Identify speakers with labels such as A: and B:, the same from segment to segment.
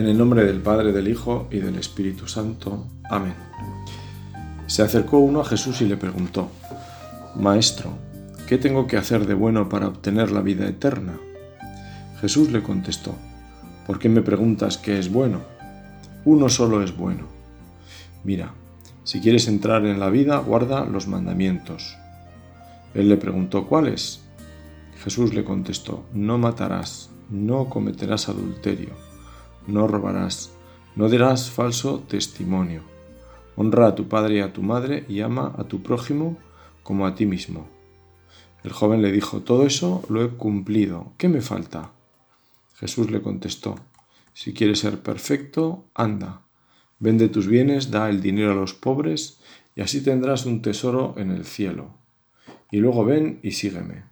A: En el nombre del Padre, del Hijo y del Espíritu Santo. Amén. Se acercó uno a Jesús y le preguntó, Maestro, ¿qué tengo que hacer de bueno para obtener la vida eterna? Jesús le contestó, ¿por qué me preguntas qué es bueno? Uno solo es bueno. Mira, si quieres entrar en la vida, guarda los mandamientos. Él le preguntó, ¿cuáles? Jesús le contestó, no matarás, no cometerás adulterio, no robarás, no dirás falso testimonio, honra a tu padre y a tu madre y ama a tu prójimo como a ti mismo. El joven le dijo, todo eso lo he cumplido, ¿qué me falta? Jesús le contestó, si quieres ser perfecto, anda, vende tus bienes, da el dinero a los pobres, y así tendrás un tesoro en el cielo. Y luego ven y sígueme.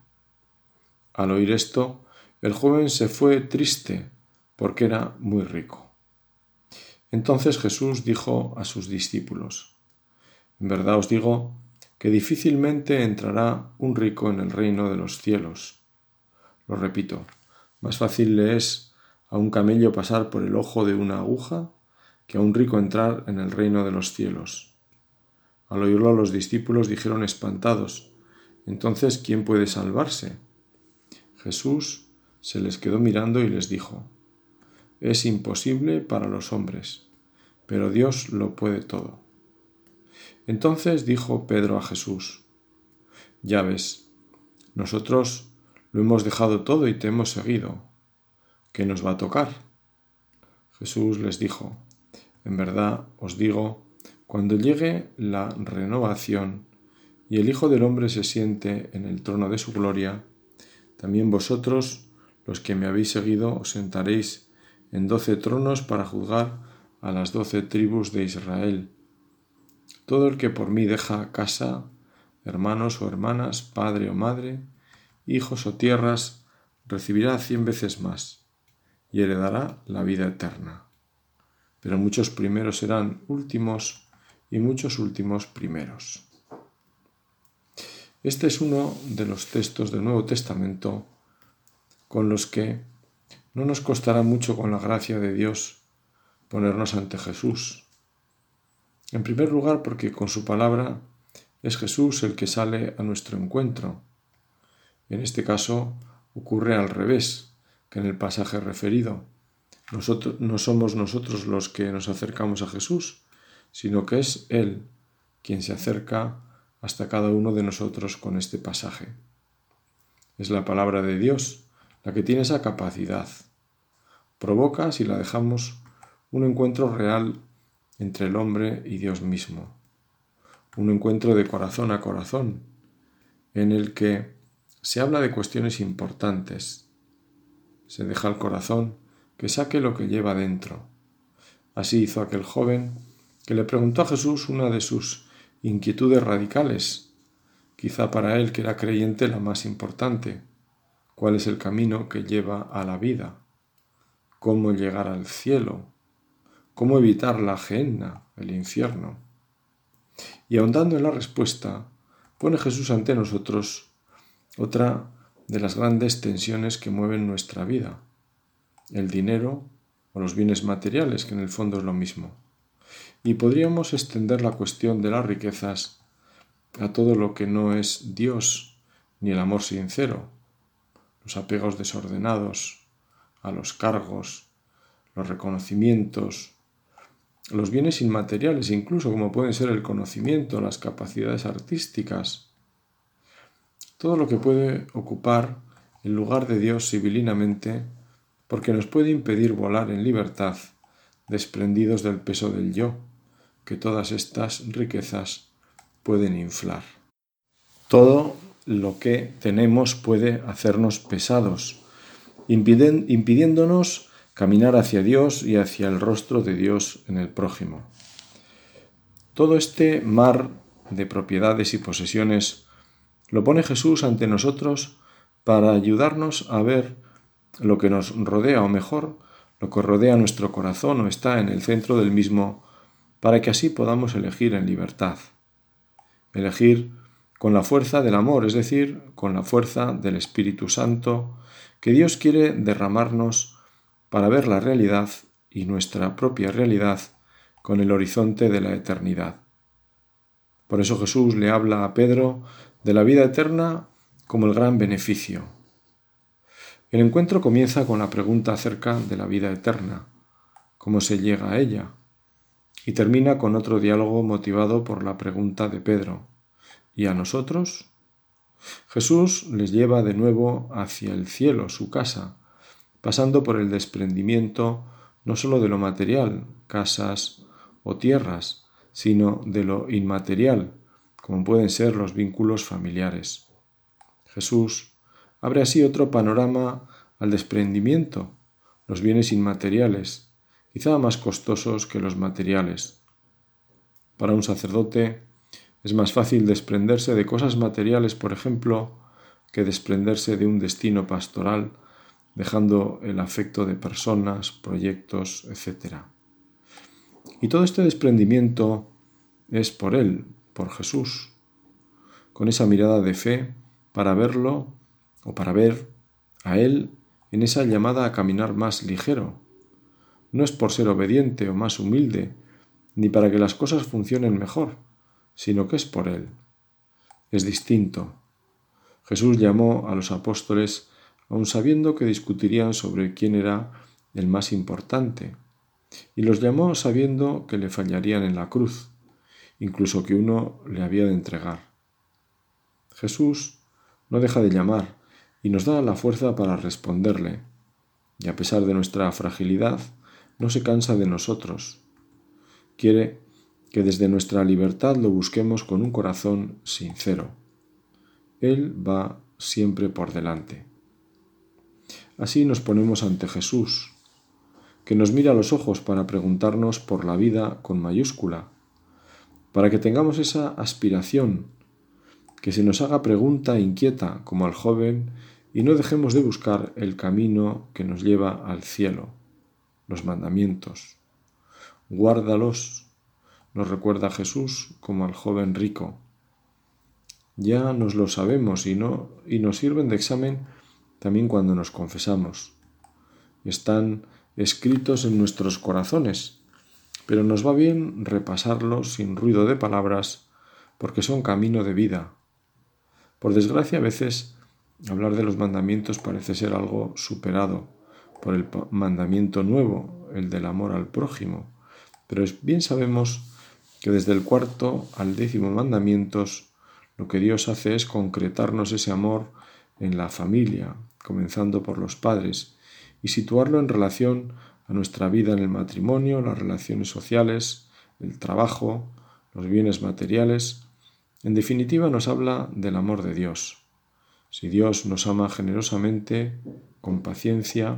A: Al oír esto, el joven se fue triste, porque era muy rico. Entonces Jesús dijo a sus discípulos, En verdad os digo que difícilmente entrará un rico en el reino de los cielos. Lo repito, más fácil le es a un camello pasar por el ojo de una aguja que a un rico entrar en el reino de los cielos. Al oírlo los discípulos dijeron espantados, Entonces, ¿quién puede salvarse? Jesús se les quedó mirando y les dijo, Es imposible para los hombres, pero Dios lo puede todo. Entonces dijo Pedro a Jesús, Ya ves, nosotros lo hemos dejado todo y te hemos seguido. ¿Qué nos va a tocar? Jesús les dijo, En verdad os digo, cuando llegue la renovación y el Hijo del Hombre se siente en el trono de su gloria, también vosotros, los que me habéis seguido, os sentaréis en doce tronos para juzgar a las doce tribus de Israel. Todo el que por mí deja casa, hermanos o hermanas, padre o madre, hijos o tierras, recibirá cien veces más y heredará la vida eterna. Pero muchos primeros serán últimos y muchos últimos primeros. Este es uno de los textos del Nuevo Testamento con los que no nos costará mucho con la gracia de Dios ponernos ante Jesús. En primer lugar porque con su palabra es Jesús el que sale a nuestro encuentro en este caso ocurre al revés que en el pasaje referido. Nosotros, no somos nosotros los que nos acercamos a Jesús, sino que es Él quien se acerca hasta cada uno de nosotros con este pasaje. Es la palabra de Dios la que tiene esa capacidad. Provoca, si la dejamos, un encuentro real entre el hombre y Dios mismo. Un encuentro de corazón a corazón, en el que se habla de cuestiones importantes. Se deja al corazón que saque lo que lleva dentro. Así hizo aquel joven que le preguntó a Jesús una de sus inquietudes radicales, quizá para él que era creyente la más importante. ¿Cuál es el camino que lleva a la vida? ¿Cómo llegar al cielo? ¿Cómo evitar la gehenna, el infierno? Y ahondando en la respuesta, pone Jesús ante nosotros otra de las grandes tensiones que mueven nuestra vida, el dinero o los bienes materiales, que en el fondo es lo mismo. Y podríamos extender la cuestión de las riquezas a todo lo que no es Dios ni el amor sincero, los apegos desordenados, a los cargos, los reconocimientos, los bienes inmateriales, incluso como pueden ser el conocimiento, las capacidades artísticas, todo lo que puede ocupar el lugar de Dios civilinamente, porque nos puede impedir volar en libertad, desprendidos del peso del yo, que todas estas riquezas pueden inflar. Todo lo que tenemos puede hacernos pesados, impidiéndonos caminar hacia Dios y hacia el rostro de Dios en el prójimo. Todo este mar de propiedades y posesiones lo pone Jesús ante nosotros para ayudarnos a ver lo que nos rodea, o mejor, lo que rodea nuestro corazón o está en el centro del mismo, para que así podamos elegir en libertad. Elegir con la fuerza del amor, es decir, con la fuerza del Espíritu Santo, que Dios quiere derramarnos para ver la realidad y nuestra propia realidad con el horizonte de la eternidad. Por eso Jesús le habla a Pedro de la vida eterna como el gran beneficio. El encuentro comienza con la pregunta acerca de la vida eterna, cómo se llega a ella, y termina con otro diálogo motivado por la pregunta de Pedro, ¿y a nosotros? Jesús les lleva de nuevo hacia el cielo, su casa, pasando por el desprendimiento no sólo de lo material, casas o tierras, sino de lo inmaterial, como pueden ser los vínculos familiares. Jesús abre así otro panorama al desprendimiento, los bienes inmateriales, quizá más costosos que los materiales. Para un sacerdote es más fácil desprenderse de cosas materiales, por ejemplo, que desprenderse de un destino pastoral, dejando el afecto de personas, proyectos, etc. Y todo este desprendimiento es por Él, por Jesús, con esa mirada de fe para verlo o para ver a Él en esa llamada a caminar más ligero. No es por ser obediente o más humilde, ni para que las cosas funcionen mejor, sino que es por Él. Es distinto. Jesús llamó a los apóstoles aun sabiendo que discutirían sobre quién era el más importante, y los llamó sabiendo que le fallarían en la cruz, incluso que uno le había de entregar. Jesús no deja de llamar y nos da la fuerza para responderle, y a pesar de nuestra fragilidad, no se cansa de nosotros. Quiere que desde nuestra libertad lo busquemos con un corazón sincero. Él va siempre por delante. Así nos ponemos ante Jesús, que nos mira a los ojos para preguntarnos por la vida con mayúscula, para que tengamos esa aspiración, que se nos haga pregunta inquieta como al joven y no dejemos de buscar el camino que nos lleva al cielo, los mandamientos. Guárdalos, nos recuerda Jesús como al joven rico. Ya nos lo sabemos y, no, y nos sirven de examen también cuando nos confesamos. Están escritos en nuestros corazones, pero nos va bien repasarlos sin ruido de palabras porque son camino de vida. Por desgracia a veces hablar de los mandamientos parece ser algo superado por el mandamiento nuevo, el del amor al prójimo, pero bien sabemos que desde el cuarto al décimo mandamientos lo que Dios hace es concretarnos ese amor en la familia, comenzando por los padres, y situarlo en relación a nuestra vida en el matrimonio, las relaciones sociales, el trabajo, los bienes materiales. En definitiva nos habla del amor de Dios. Si Dios nos ama generosamente, con paciencia,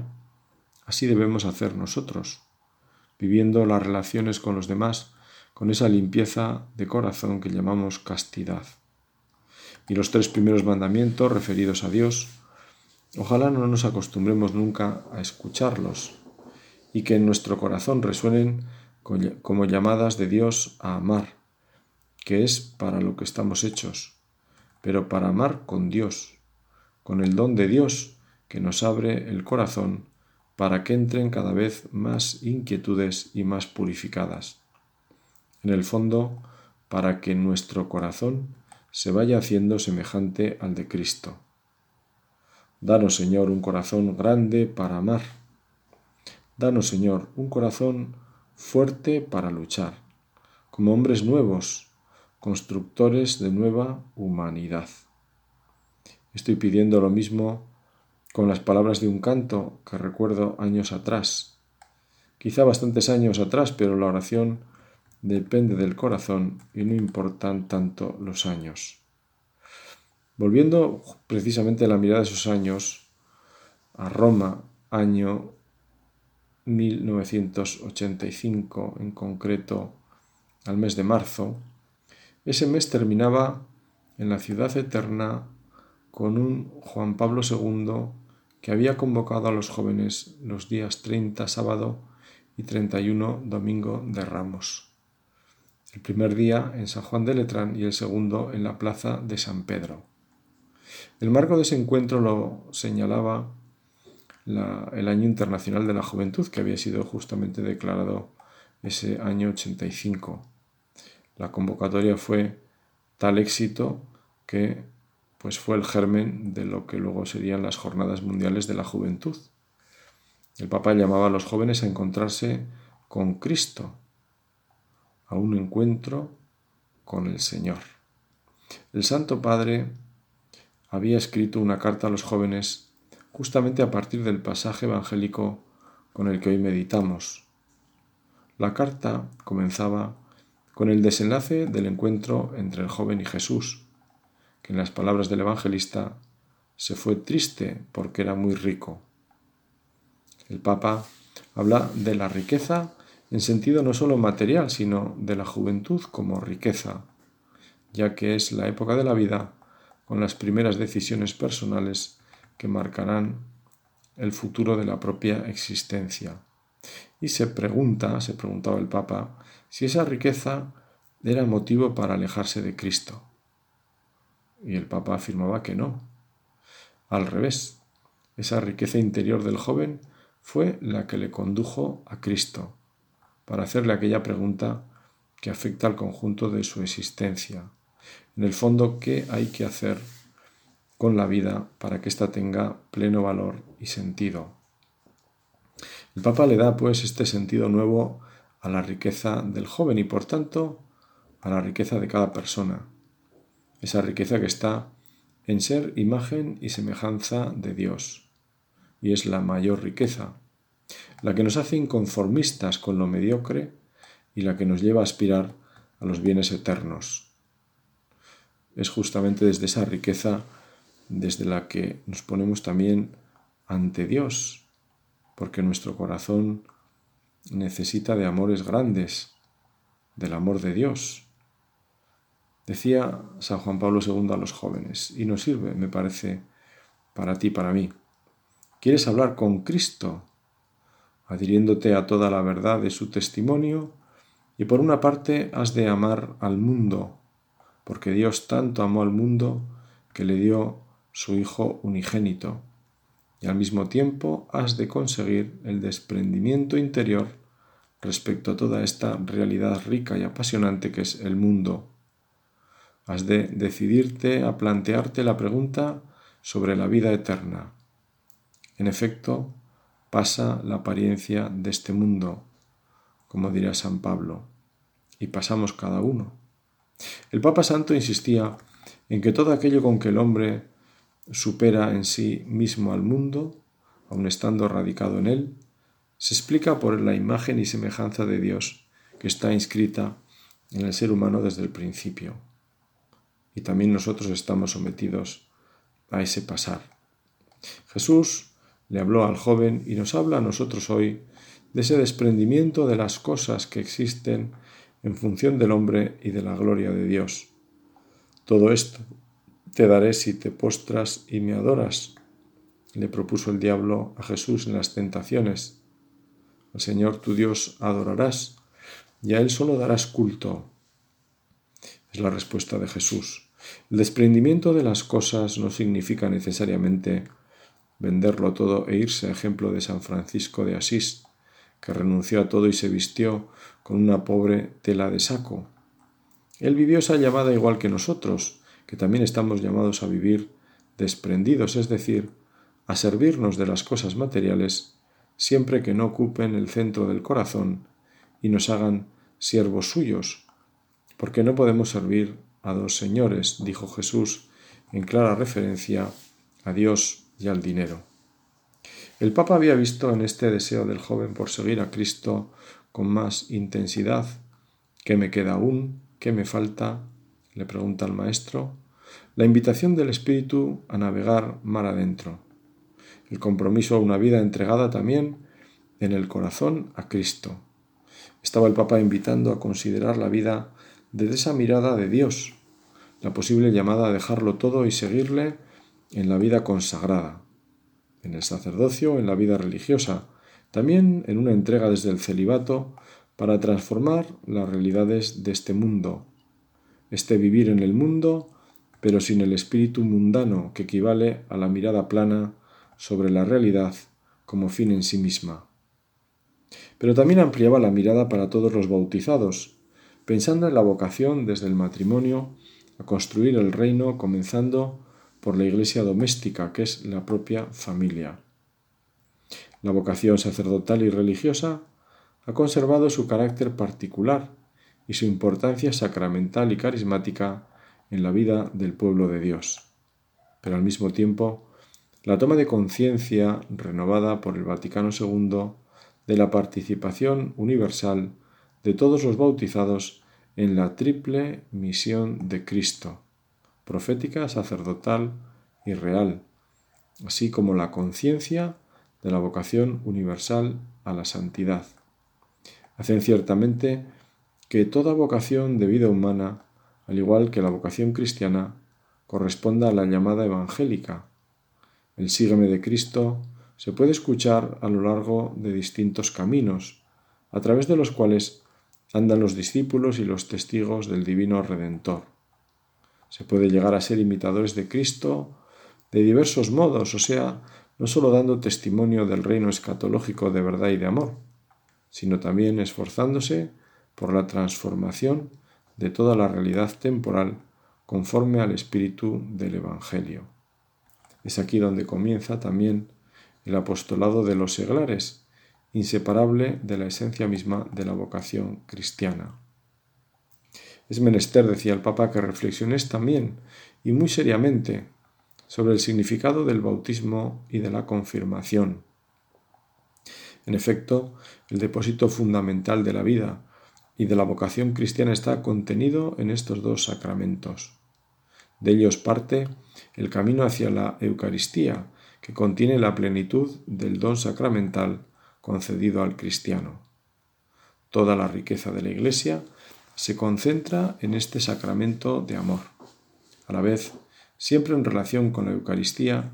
A: así debemos hacer nosotros, viviendo las relaciones con los demás con esa limpieza de corazón que llamamos castidad. Y los tres primeros mandamientos referidos a Dios, ojalá no nos acostumbremos nunca a escucharlos y que en nuestro corazón resuenen como llamadas de Dios a amar, que es para lo que estamos hechos, pero para amar con Dios, con el don de Dios que nos abre el corazón para que entren cada vez más inquietudes y más purificadas. En el fondo, para que nuestro corazón se vaya haciendo semejante al de Cristo. Danos, Señor, un corazón grande para amar. Danos, Señor, un corazón fuerte para luchar, como hombres nuevos, constructores de nueva humanidad. Estoy pidiendo lo mismo con las palabras de un canto que recuerdo años atrás, quizá bastantes años atrás, pero la oración depende del corazón y no importan tanto los años. Volviendo precisamente la mirada de esos años a Roma, año 1985 en concreto, al mes de marzo, ese mes terminaba en la ciudad eterna con un Juan Pablo II que había convocado a los jóvenes los días 30 sábado y 31 domingo de Ramos el primer día en San Juan de Letrán y el segundo en la plaza de San Pedro. El marco de ese encuentro lo señalaba el Año Internacional de la Juventud, que había sido justamente declarado ese año 85. La convocatoria fue tal éxito que pues fue el germen de lo que luego serían las Jornadas Mundiales de la Juventud. El Papa llamaba a los jóvenes a encontrarse con Cristo, a un encuentro con el Señor. El Santo Padre había escrito una carta a los jóvenes justamente a partir del pasaje evangélico con el que hoy meditamos. La carta comenzaba con el desenlace del encuentro entre el joven y Jesús, que en las palabras del evangelista se fue triste porque era muy rico. El Papa habla de la riqueza en sentido no solo material, sino de la juventud como riqueza, ya que es la época de la vida con las primeras decisiones personales que marcarán el futuro de la propia existencia. Y se pregunta, se preguntaba el Papa, si esa riqueza era motivo para alejarse de Cristo. Y el Papa afirmaba que no. Al revés, esa riqueza interior del joven fue la que le condujo a Cristo, para hacerle aquella pregunta que afecta al conjunto de su existencia. En el fondo, ¿qué hay que hacer con la vida para que ésta tenga pleno valor y sentido? El Papa le da pues este sentido nuevo a la riqueza del joven y por tanto a la riqueza de cada persona. Esa riqueza que está en ser imagen y semejanza de Dios. Y es la mayor riqueza, la que nos hace inconformistas con lo mediocre y la que nos lleva a aspirar a los bienes eternos es justamente desde esa riqueza desde la que nos ponemos también ante Dios, porque nuestro corazón necesita de amores grandes, del amor de Dios. Decía San Juan Pablo II a los jóvenes, y nos sirve, me parece, para ti, para mí. ¿Quieres hablar con Cristo? Adhiriéndote a toda la verdad de su testimonio, y por una parte has de amar al mundo porque Dios tanto amó al mundo que le dio su Hijo unigénito, y al mismo tiempo has de conseguir el desprendimiento interior respecto a toda esta realidad rica y apasionante que es el mundo. Has de decidirte a plantearte la pregunta sobre la vida eterna. En efecto, pasa la apariencia de este mundo, como dirá San Pablo, y pasamos cada uno. El Papa Santo insistía en que todo aquello con que el hombre supera en sí mismo al mundo, aun estando radicado en él, se explica por la imagen y semejanza de Dios que está inscrita en el ser humano desde el principio. Y también nosotros estamos sometidos a ese pasar. Jesús le habló al joven y nos habla a nosotros hoy de ese desprendimiento de las cosas que existen en función del hombre y de la gloria de Dios. Todo esto te daré si te postras y me adoras, le propuso el diablo a Jesús en las tentaciones. Al Señor tu Dios adorarás y a Él solo darás culto. Es la respuesta de Jesús. El desprendimiento de las cosas no significa necesariamente venderlo todo e irse a ejemplo de San Francisco de Asís, que renunció a todo y se vistió con una pobre tela de saco. Él vivió esa llamada igual que nosotros, que también estamos llamados a vivir desprendidos, es decir, a servirnos de las cosas materiales siempre que no ocupen el centro del corazón y nos hagan siervos suyos, porque no podemos servir a dos señores, dijo Jesús en clara referencia a Dios y al dinero. El Papa había visto en este deseo del joven por seguir a Cristo con más intensidad ¿Qué me queda aún? ¿Qué me falta? le pregunta al maestro. La invitación del Espíritu a navegar mar adentro. El compromiso a una vida entregada también en el corazón a Cristo. Estaba el Papa invitando a considerar la vida desde esa mirada de Dios, la posible llamada a dejarlo todo y seguirle en la vida consagrada, en el sacerdocio, en la vida religiosa, también en una entrega desde el celibato para transformar las realidades de este mundo, este vivir en el mundo, pero sin el espíritu mundano que equivale a la mirada plana sobre la realidad como fin en sí misma. Pero también ampliaba la mirada para todos los bautizados, pensando en la vocación desde el matrimonio a construir el reino comenzando por la iglesia doméstica, que es la propia familia. La vocación sacerdotal y religiosa ha conservado su carácter particular y su importancia sacramental y carismática en la vida del pueblo de Dios. Pero al mismo tiempo, la toma de conciencia renovada por el Vaticano II de la participación universal de todos los bautizados en la triple misión de Cristo, profética, sacerdotal y real, así como la conciencia de la vocación universal a la santidad. Hacen ciertamente que toda vocación de vida humana, al igual que la vocación cristiana, corresponda a la llamada evangélica. El sígueme de Cristo se puede escuchar a lo largo de distintos caminos, a través de los cuales andan los discípulos y los testigos del Divino Redentor. Se puede llegar a ser imitadores de Cristo de diversos modos, o sea, no solo dando testimonio del reino escatológico de verdad y de amor, sino también esforzándose por la transformación de toda la realidad temporal conforme al espíritu del Evangelio. Es aquí donde comienza también el apostolado de los seglares, inseparable de la esencia misma de la vocación cristiana. Es menester, decía el Papa, que reflexiones también y muy seriamente sobre el significado del bautismo y de la confirmación. En efecto, el depósito fundamental de la vida y de la vocación cristiana está contenido en estos dos sacramentos. De ellos parte el camino hacia la Eucaristía, que contiene la plenitud del don sacramental concedido al cristiano. Toda la riqueza de la Iglesia se concentra en este sacramento de amor. A la vez, Siempre en relación con la Eucaristía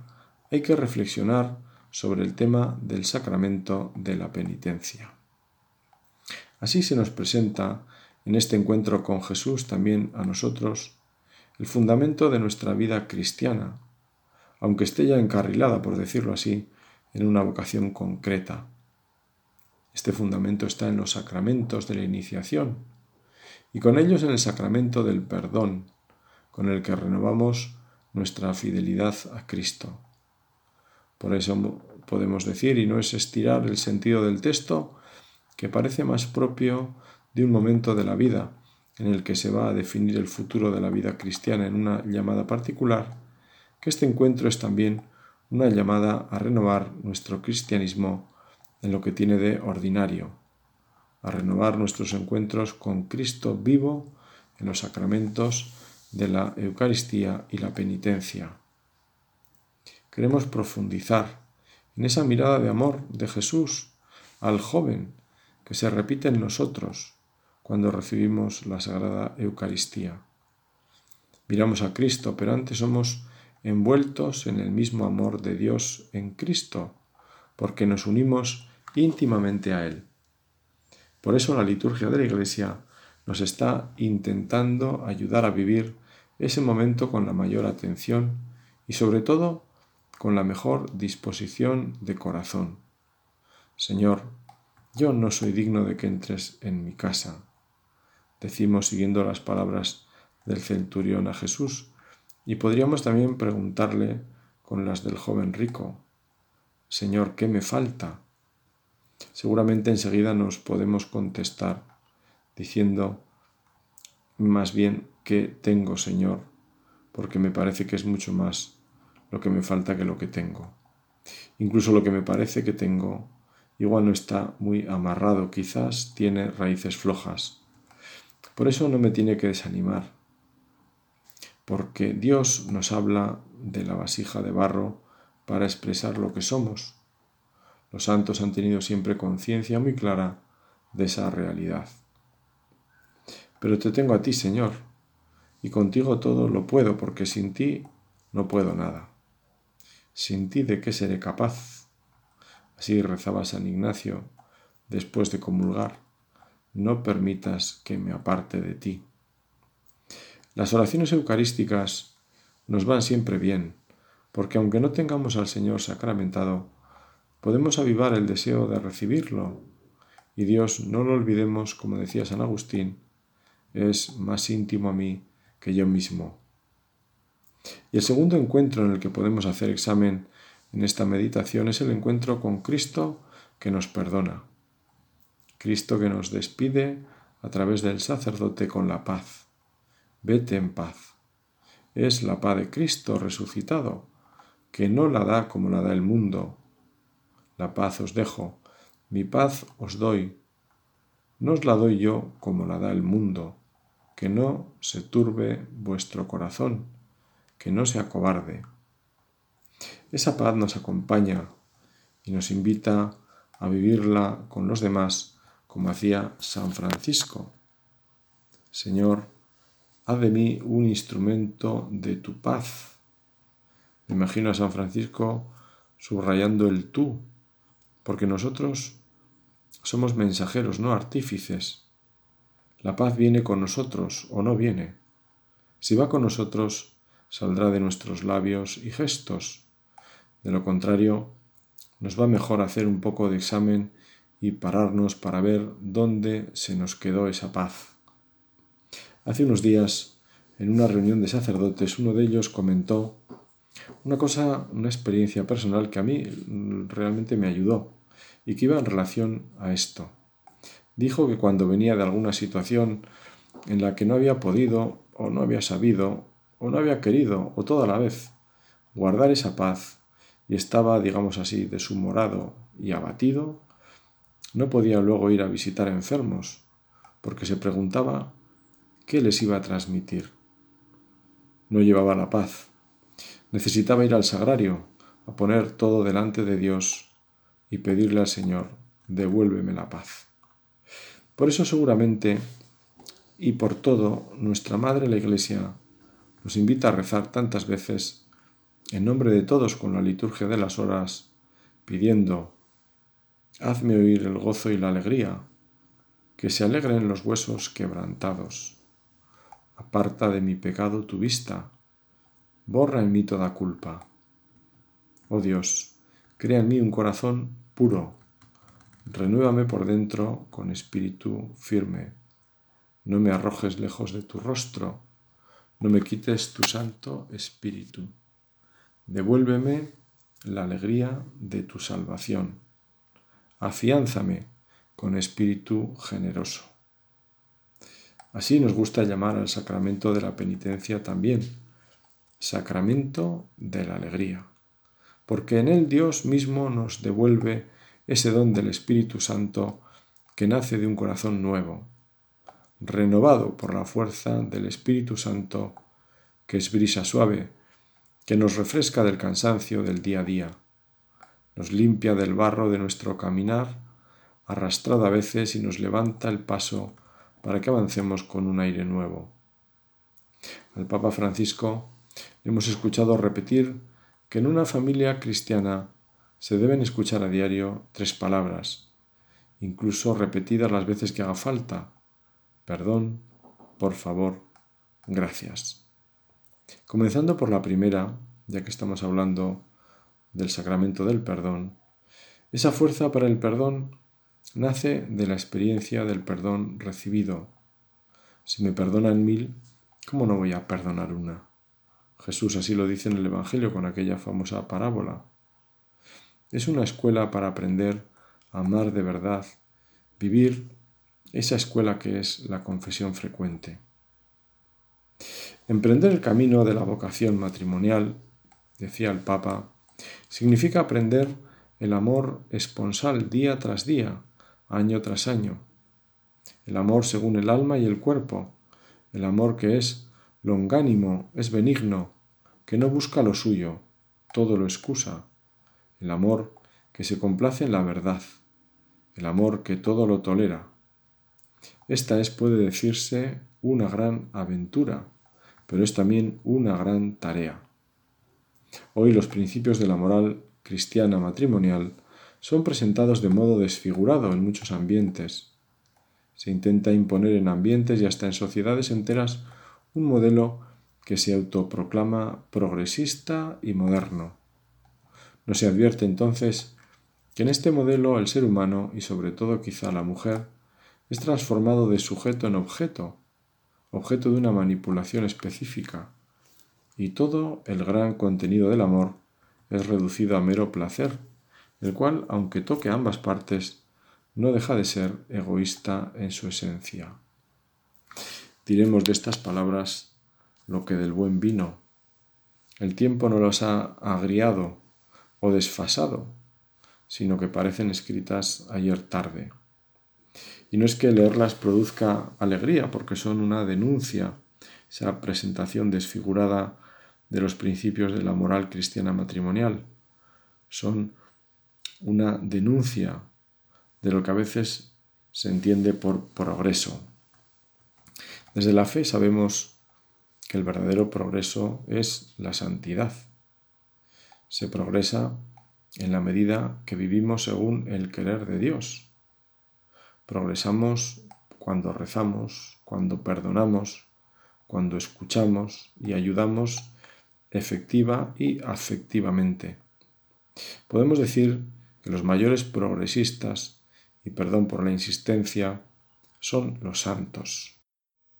A: hay que reflexionar sobre el tema del sacramento de la penitencia. Así se nos presenta en este encuentro con Jesús también a nosotros el fundamento de nuestra vida cristiana, aunque esté ya encarrilada, por decirlo así, en una vocación concreta. Este fundamento está en los sacramentos de la iniciación y con ellos en el sacramento del perdón, con el que renovamos nuestra fidelidad a Cristo. Por eso podemos decir, y no es estirar el sentido del texto, que parece más propio de un momento de la vida en el que se va a definir el futuro de la vida cristiana en una llamada particular, que este encuentro es también una llamada a renovar nuestro cristianismo en lo que tiene de ordinario, a renovar nuestros encuentros con Cristo vivo en los sacramentos de la Eucaristía y la penitencia. Queremos profundizar en esa mirada de amor de Jesús al joven que se repite en nosotros cuando recibimos la Sagrada Eucaristía. Miramos a Cristo, pero antes somos envueltos en el mismo amor de Dios en Cristo, porque nos unimos íntimamente a Él. Por eso la liturgia de la Iglesia nos está intentando ayudar a vivir ese momento con la mayor atención y sobre todo con la mejor disposición de corazón. Señor, yo no soy digno de que entres en mi casa. Decimos siguiendo las palabras del centurión a Jesús y podríamos también preguntarle con las del joven rico, Señor, ¿qué me falta? Seguramente enseguida nos podemos contestar diciendo más bien que tengo, Señor, porque me parece que es mucho más lo que me falta que lo que tengo. Incluso lo que me parece que tengo igual no está muy amarrado, quizás tiene raíces flojas. Por eso no me tiene que desanimar, porque Dios nos habla de la vasija de barro para expresar lo que somos. Los santos han tenido siempre conciencia muy clara de esa realidad. Pero te tengo a ti, Señor, y contigo todo lo puedo, porque sin ti no puedo nada. Sin ti de qué seré capaz. Así rezaba San Ignacio después de comulgar. No permitas que me aparte de ti. Las oraciones eucarísticas nos van siempre bien, porque aunque no tengamos al Señor sacramentado, podemos avivar el deseo de recibirlo. Y Dios, no lo olvidemos, como decía San Agustín, es más íntimo a mí que yo mismo. Y el segundo encuentro en el que podemos hacer examen en esta meditación es el encuentro con Cristo que nos perdona. Cristo que nos despide a través del sacerdote con la paz. Vete en paz. Es la paz de Cristo resucitado, que no la da como la da el mundo. La paz os dejo, mi paz os doy. No os la doy yo como la da el mundo, que no se turbe vuestro corazón, que no se acobarde. Esa paz nos acompaña y nos invita a vivirla con los demás como hacía San Francisco. Señor, haz de mí un instrumento de tu paz. Me imagino a San Francisco subrayando el tú, porque nosotros somos mensajeros, no artífices. La paz viene con nosotros o no viene. Si va con nosotros, saldrá de nuestros labios y gestos. De lo contrario, nos va mejor hacer un poco de examen y pararnos para ver dónde se nos quedó esa paz. Hace unos días, en una reunión de sacerdotes, uno de ellos comentó una cosa, una experiencia personal que a mí realmente me ayudó y que iba en relación a esto. Dijo que cuando venía de alguna situación en la que no había podido o no había sabido o no había querido o toda la vez guardar esa paz y estaba, digamos así, deshumorado y abatido, no podía luego ir a visitar enfermos, porque se preguntaba qué les iba a transmitir. No llevaba la paz. Necesitaba ir al sagrario, a poner todo delante de Dios y pedirle al Señor, devuélveme la paz. Por eso seguramente, y por todo, nuestra Madre la Iglesia nos invita a rezar tantas veces en nombre de todos con la liturgia de las horas, pidiendo, hazme oír el gozo y la alegría, que se alegren los huesos quebrantados. Aparta de mi pecado tu vista, borra en mí toda culpa. Oh Dios, crea en mí un corazón puro, renuévame por dentro con espíritu firme. No me arrojes lejos de tu rostro, no me quites tu santo espíritu. Devuélveme la alegría de tu salvación. Afiánzame con espíritu generoso. Así nos gusta llamar al sacramento de la penitencia también, sacramento de la alegría, porque en él Dios mismo nos devuelve ese don del Espíritu Santo que nace de un corazón nuevo, renovado por la fuerza del Espíritu Santo, que es brisa suave, que nos refresca del cansancio del día a día, nos limpia del barro de nuestro caminar, arrastrado a veces y nos levanta el paso para que avancemos con un aire nuevo. Al Papa Francisco hemos escuchado repetir que en una familia cristiana se deben escuchar a diario tres palabras, incluso repetidas las veces que haga falta. Perdón, por favor, gracias. Comenzando por la primera, ya que estamos hablando del sacramento del perdón, esa fuerza para el perdón nace de la experiencia del perdón recibido. Si me perdonan mil, ¿cómo no voy a perdonar una? Jesús así lo dice en el Evangelio con aquella famosa parábola. Es una escuela para aprender a amar de verdad, vivir esa escuela que es la confesión frecuente. Emprender el camino de la vocación matrimonial, decía el Papa, significa aprender el amor esponsal día tras día, año tras año. El amor según el alma y el cuerpo, el amor que es longánimo, es benigno, que no busca lo suyo, todo lo excusa, el amor que se complace en la verdad, el amor que todo lo tolera. Esta es, puede decirse, una gran aventura, pero es también una gran tarea. Hoy los principios de la moral cristiana matrimonial son presentados de modo desfigurado en muchos ambientes. Se intenta imponer en ambientes y hasta en sociedades enteras un modelo que se autoproclama progresista y moderno. No se advierte entonces que en este modelo el ser humano, y sobre todo quizá la mujer, es transformado de sujeto en objeto, objeto de una manipulación específica, y todo el gran contenido del amor es reducido a mero placer, el cual, aunque toque ambas partes, no deja de ser egoísta en su esencia. Diremos de estas palabras lo que del buen vino. El tiempo no los ha agriado o desfasado, sino que parecen escritas ayer tarde. Y no es que leerlas produzca alegría, porque son una denuncia, esa presentación desfigurada de los principios de la moral cristiana matrimonial. Son una denuncia de lo que a veces se entiende por progreso. Desde la fe sabemos que el verdadero progreso es la santidad. Se progresa en la medida que vivimos según el querer de Dios. Progresamos cuando rezamos, cuando perdonamos, cuando escuchamos y ayudamos efectiva y afectivamente. Podemos decir que los mayores progresistas, y perdón por la insistencia, son los santos.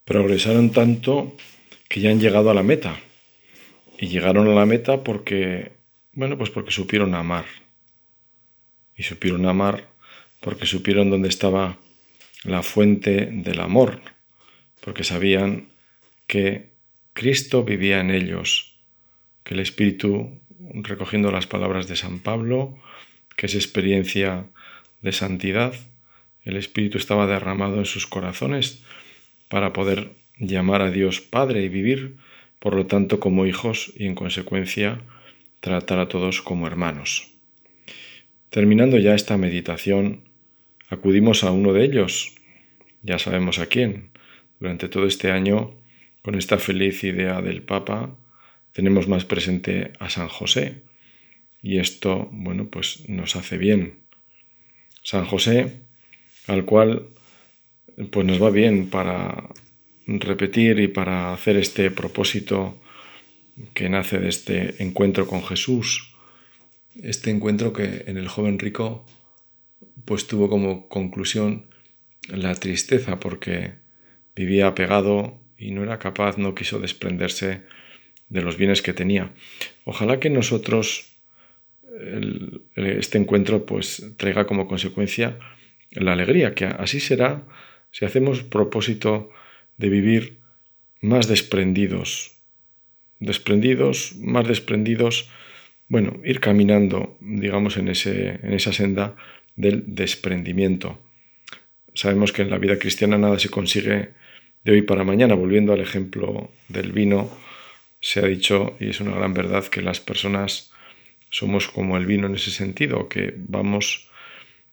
A: Progresaron tanto que ya han llegado a la meta. Y llegaron a la meta porque, bueno, pues porque supieron amar. Y supieron amar porque supieron dónde estaba la fuente del amor, porque sabían que Cristo vivía en ellos que el Espíritu, recogiendo las palabras de San Pablo, que es experiencia de santidad, el Espíritu estaba derramado en sus corazones para poder llamar a Dios Padre y vivir, por lo tanto, como hijos y en consecuencia tratar a todos como hermanos. Terminando ya esta meditación, acudimos a uno de ellos, ya sabemos a quién. Durante todo este año, con esta feliz idea del Papa, tenemos más presente a San José y esto, bueno, pues nos hace bien. San José, al cual pues nos va bien para repetir y para hacer este propósito que nace de este encuentro con Jesús, este encuentro que en el joven rico pues tuvo como conclusión la tristeza porque vivía apegado y no era capaz, no quiso desprenderse de los bienes que tenía. Ojalá que nosotros este encuentro pues traiga como consecuencia la alegría, que así será si hacemos propósito de vivir más desprendidos, desprendidos, más desprendidos, bueno, ir caminando, digamos, en, ese, en esa senda del desprendimiento. Sabemos que en la vida cristiana nada se consigue de hoy para mañana, volviendo al ejemplo del vino, se ha dicho, y es una gran verdad, que las personas somos como el vino en ese sentido, que vamos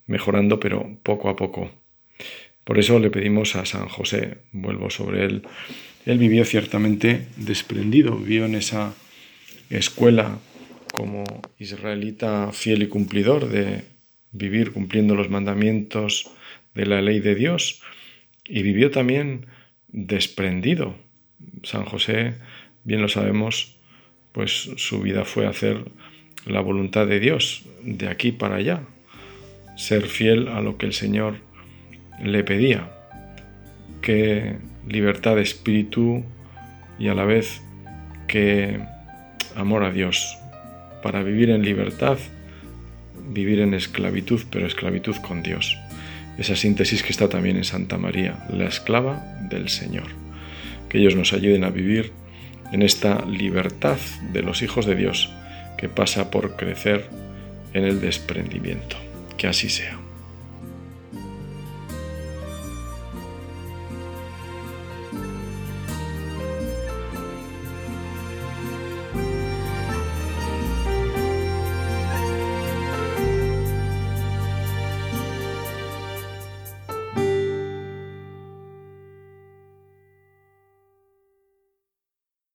A: mejorando, pero poco a poco. Por eso le pedimos a San José, vuelvo sobre él, él vivió ciertamente desprendido, vivió en esa escuela como israelita fiel y cumplidor de vivir cumpliendo los mandamientos de la ley de Dios y vivió también desprendido. San José bien lo sabemos, pues su vida fue hacer la voluntad de Dios de aquí para allá, ser fiel a lo que el Señor le pedía. Qué libertad de espíritu y a la vez qué amor a Dios. Para vivir en libertad, vivir en esclavitud, pero esclavitud con Dios. Esa síntesis que está también en Santa María, la esclava del Señor. Que ellos nos ayuden a vivir en esta libertad de los hijos de Dios que pasa por crecer en el desprendimiento. Que así sea.